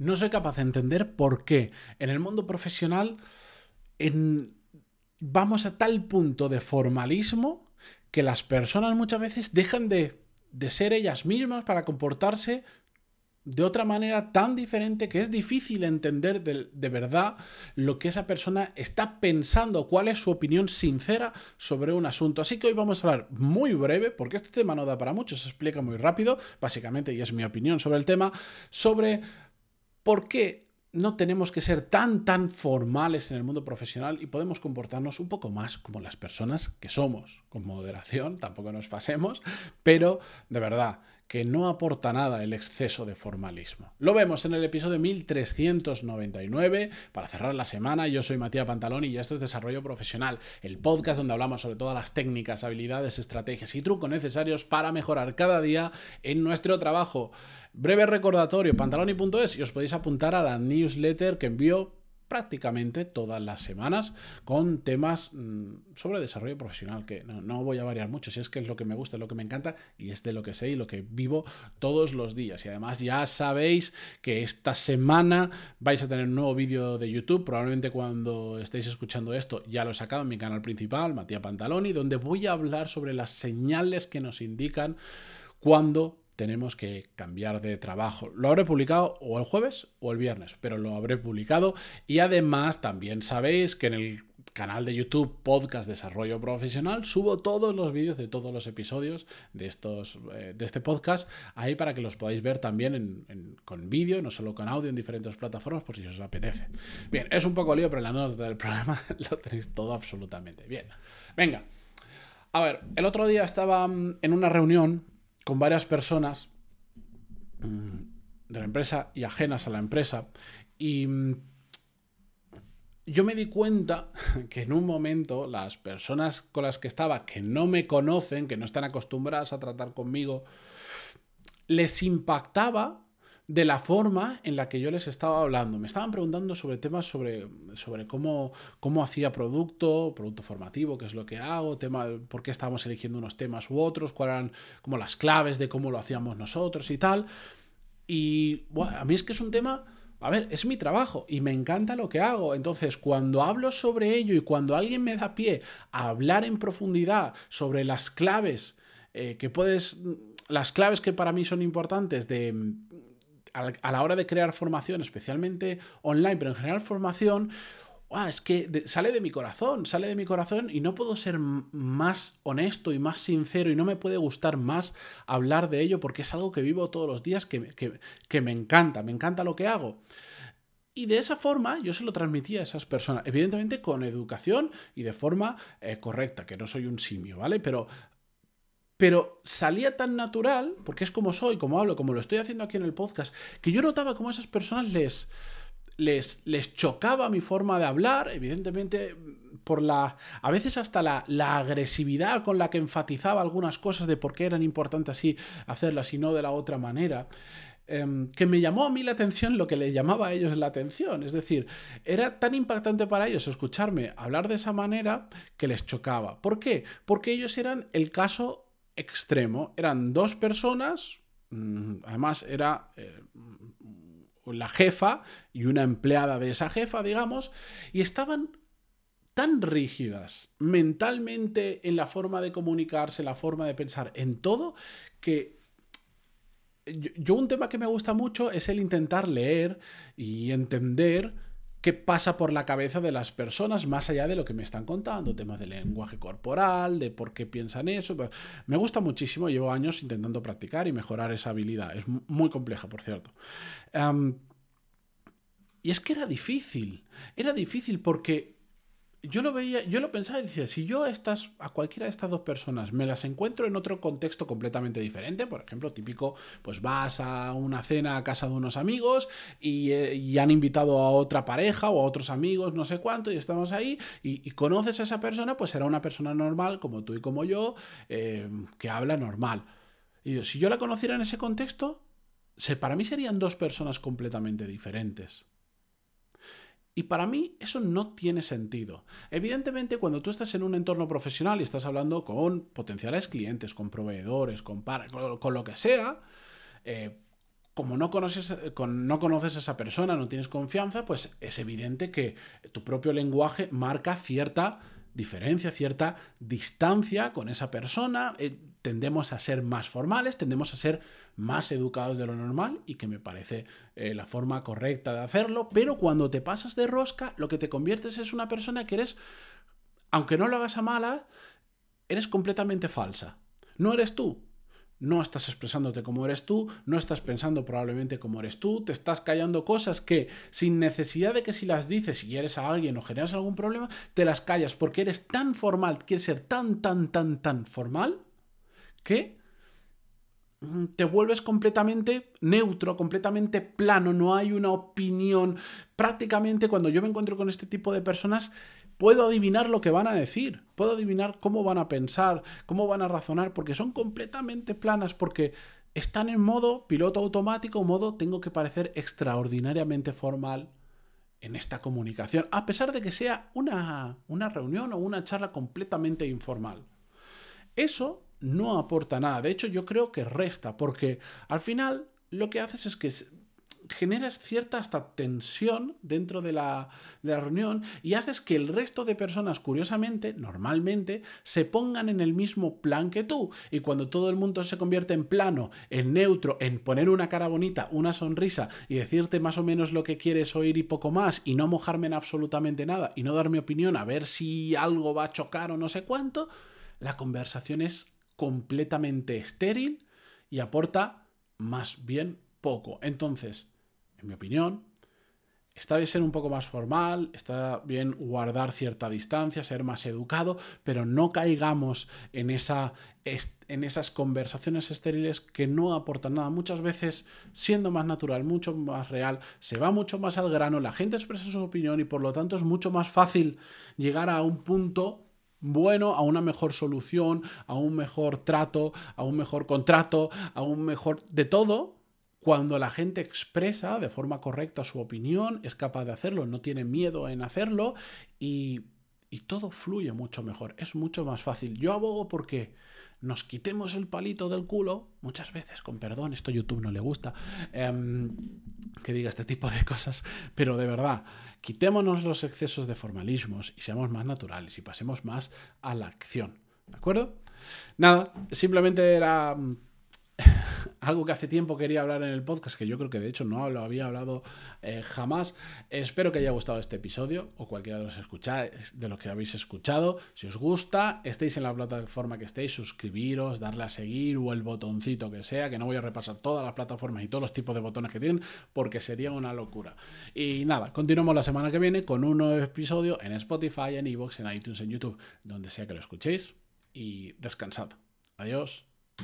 no soy capaz de entender por qué en el mundo profesional vamos a tal punto de formalismo que las personas muchas veces dejan de, de ser ellas mismas para comportarse de otra manera tan diferente que es difícil entender de, verdad lo que esa persona está pensando, cuál es su opinión sincera sobre un asunto. Así que hoy vamos a hablar muy breve, porque este tema no da para mucho, se explica muy rápido, básicamente, y es mi opinión sobre el tema, sobre por qué no tenemos que ser tan, tan formales en el mundo profesional y podemos comportarnos un poco más como las personas que somos, con moderación, tampoco nos pasemos, pero de verdad que no aporta nada el exceso de formalismo. Lo vemos en el episodio 1399. Para cerrar la semana, yo soy Matías Pantalón y esto es Desarrollo Profesional, el podcast donde hablamos sobre todas las técnicas, habilidades, estrategias y trucos necesarios para mejorar cada día en nuestro trabajo. Breve recordatorio, pantaloni.es y os podéis apuntar a la newsletter que envío prácticamente todas las semanas con temas mm, sobre desarrollo profesional, que no, voy a variar mucho, si es que es lo que me gusta, es lo que me encanta y es de lo que sé y lo que vivo todos los días. Y además ya sabéis que esta semana vais a tener un nuevo vídeo de YouTube, probablemente cuando estéis escuchando esto ya lo he sacado en mi canal principal, Matías Pantaloni, donde voy a hablar sobre las señales que nos indican cuando tenemos que cambiar de trabajo. Lo habré publicado o el jueves o el viernes, pero lo habré publicado y además también sabéis que en el canal de YouTube Podcast Desarrollo Profesional subo todos los vídeos de todos los episodios de, estos, eh, de este podcast ahí para que los podáis ver también con vídeo, no solo con audio en diferentes plataformas por si os apetece. Bien, es un poco lío, pero en la nota del programa lo tenéis todo absolutamente. Bien, venga. A ver, el otro día estaba mm, en una reunión con varias personas mm, de la empresa y ajenas a la empresa. Y mm, yo me di cuenta que en un momento las personas con las que estaba, que no me conocen, que no están acostumbradas a tratar conmigo, les impactaba de la forma en la que yo les estaba hablando. Me estaban preguntando sobre temas sobre, sobre cómo, cómo hacía producto, producto formativo, qué es lo que hago, tema, por qué estábamos eligiendo unos temas u otros, cuáles eran como las claves de cómo lo hacíamos nosotros y tal. Y a mí es que es un tema... A ver, es mi trabajo y me encanta lo que hago. Entonces, cuando hablo sobre ello y cuando alguien me da pie a hablar en profundidad sobre las claves eh, que puedes, las claves que para mí son importantes de, a la hora de crear formación, especialmente online, pero en general formación, es que sale de mi corazón, sale de mi corazón y no puedo ser más honesto y más sincero y no me puede gustar más hablar de ello porque es algo que vivo todos los días que, que, me encanta, me encanta lo que hago. Y de esa forma yo se lo transmitía a esas personas, evidentemente con educación y de forma eh, correcta, que no soy un simio, ¿vale? Pero pero salía tan natural, porque es como soy, como hablo, como lo estoy haciendo aquí en el podcast, que yo notaba como a esas personas les, les, les chocaba mi forma de hablar, evidentemente por la, a veces hasta la, la, agresividad con la que enfatizaba algunas cosas de por qué eran importantes así hacerlas y no de la otra manera. Em, que me llamó a mí la atención lo que le llamaba a ellos la atención. Es decir, era tan impactante para ellos escucharme hablar de esa manera que les chocaba. ¿Por qué? Porque ellos eran el caso extremo. Eran dos personas, mm, además era eh, la jefa y una empleada de esa jefa, digamos, y estaban tan rígidas mentalmente en la forma de comunicarse, la forma de pensar, en todo, que yo un tema que me gusta mucho es el intentar leer y entender qué pasa por la cabeza de las personas más allá de lo que me están contando, temas de lenguaje corporal, de por qué piensan eso. Me gusta muchísimo, llevo años intentando practicar y mejorar esa habilidad. Es muy compleja, por cierto. y es que era difícil, era difícil porque yo lo veía, yo lo pensaba y decía, si yo a estas, a cualquiera de estas dos personas me las encuentro en otro contexto completamente diferente, por ejemplo, típico, pues vas a una cena a casa de unos amigos y, eh, han invitado a otra pareja o a otros amigos, no sé cuánto, y estamos ahí, y, conoces a esa persona, pues será una persona normal, como tú y como yo, eh, que habla normal. Y si yo la conociera en ese contexto, para mí serían dos personas completamente diferentes. Y para mí eso no tiene sentido. Evidentemente, cuando tú estás en un entorno profesional y estás hablando con potenciales clientes, con proveedores, con, con lo que sea, eh, como no conoces, no conoces a esa persona, no tienes confianza, pues es evidente que tu propio lenguaje marca cierta diferencia, cierta distancia con esa persona. Eh, tendemos a ser más formales, tendemos a ser más educados de lo normal y que me parece eh, la forma correcta de hacerlo. Pero cuando te pasas de rosca, lo que te conviertes es una persona que eres, aunque no lo hagas a mala, eres completamente falsa. No eres tú, no estás expresándote como eres tú, no estás pensando probablemente como eres tú, te estás callando cosas que sin necesidad de que si las dices y eres a alguien o generas algún problema, te las callas porque eres tan formal, quieres ser tan, tan, tan, tan formal que mm, te vuelves completamente neutro, completamente plano, no hay una opinión. Prácticamente cuando yo me encuentro con este tipo de personas, puedo adivinar lo que van a decir, puedo adivinar cómo van a pensar, cómo van a razonar, porque son completamente planas, porque están en modo piloto automático, modo tengo que parecer extraordinariamente formal en esta comunicación, a pesar de que sea una, una reunión o una charla completamente informal. Eso no aporta nada, de hecho yo creo que resta, porque al final lo que haces es que generas cierta hasta tensión dentro de la, reunión y haces que el resto de personas, curiosamente, normalmente, se pongan en el mismo plan que tú. Y cuando todo el mundo se convierte en plano, en neutro, en poner una cara bonita, una sonrisa y decirte más o menos lo que quieres oír y poco más, y no mojarme en absolutamente nada, y no dar mi opinión a ver si algo va a chocar o no sé cuánto, la conversación es completamente estéril y aporta más bien poco. Entonces, en mi opinión. Está bien ser un poco más formal, está bien guardar cierta distancia, ser más educado, pero no caigamos en, esa, en esas conversaciones estériles que no aportan nada. Muchas veces, siendo más natural, mucho más real, se va mucho más al grano, la gente expresa su opinión y por lo tanto es mucho más fácil llegar a un punto bueno, a una mejor solución, a un mejor trato, a un mejor contrato, a un mejor de todo, cuando la gente expresa de forma correcta su opinión, es capaz de hacerlo, no tiene miedo en hacerlo y, todo fluye mucho mejor, es mucho más fácil. Yo abogo porque nos quitemos el palito del culo, muchas veces, con perdón, esto a YouTube no le gusta em, que diga este tipo de cosas, pero de verdad, quitémonos los excesos de formalismos y seamos más naturales y pasemos más a la acción. ¿De acuerdo? Nada, simplemente era algo que hace tiempo quería hablar en el podcast, que yo creo que de hecho no lo había hablado eh, jamás. Espero que haya gustado este episodio o cualquiera de los, de los que habéis escuchado. Si os gusta, estéis en la plataforma que estéis, suscribiros, darle a seguir o el botoncito que sea, que no voy a repasar todas las plataformas y todos los tipos de botones que tienen, porque sería una locura. Y nada, continuamos la semana que viene con un nuevo episodio en Spotify, en Evox, en iTunes, en YouTube, donde sea que lo escuchéis. Y descansad. Adiós.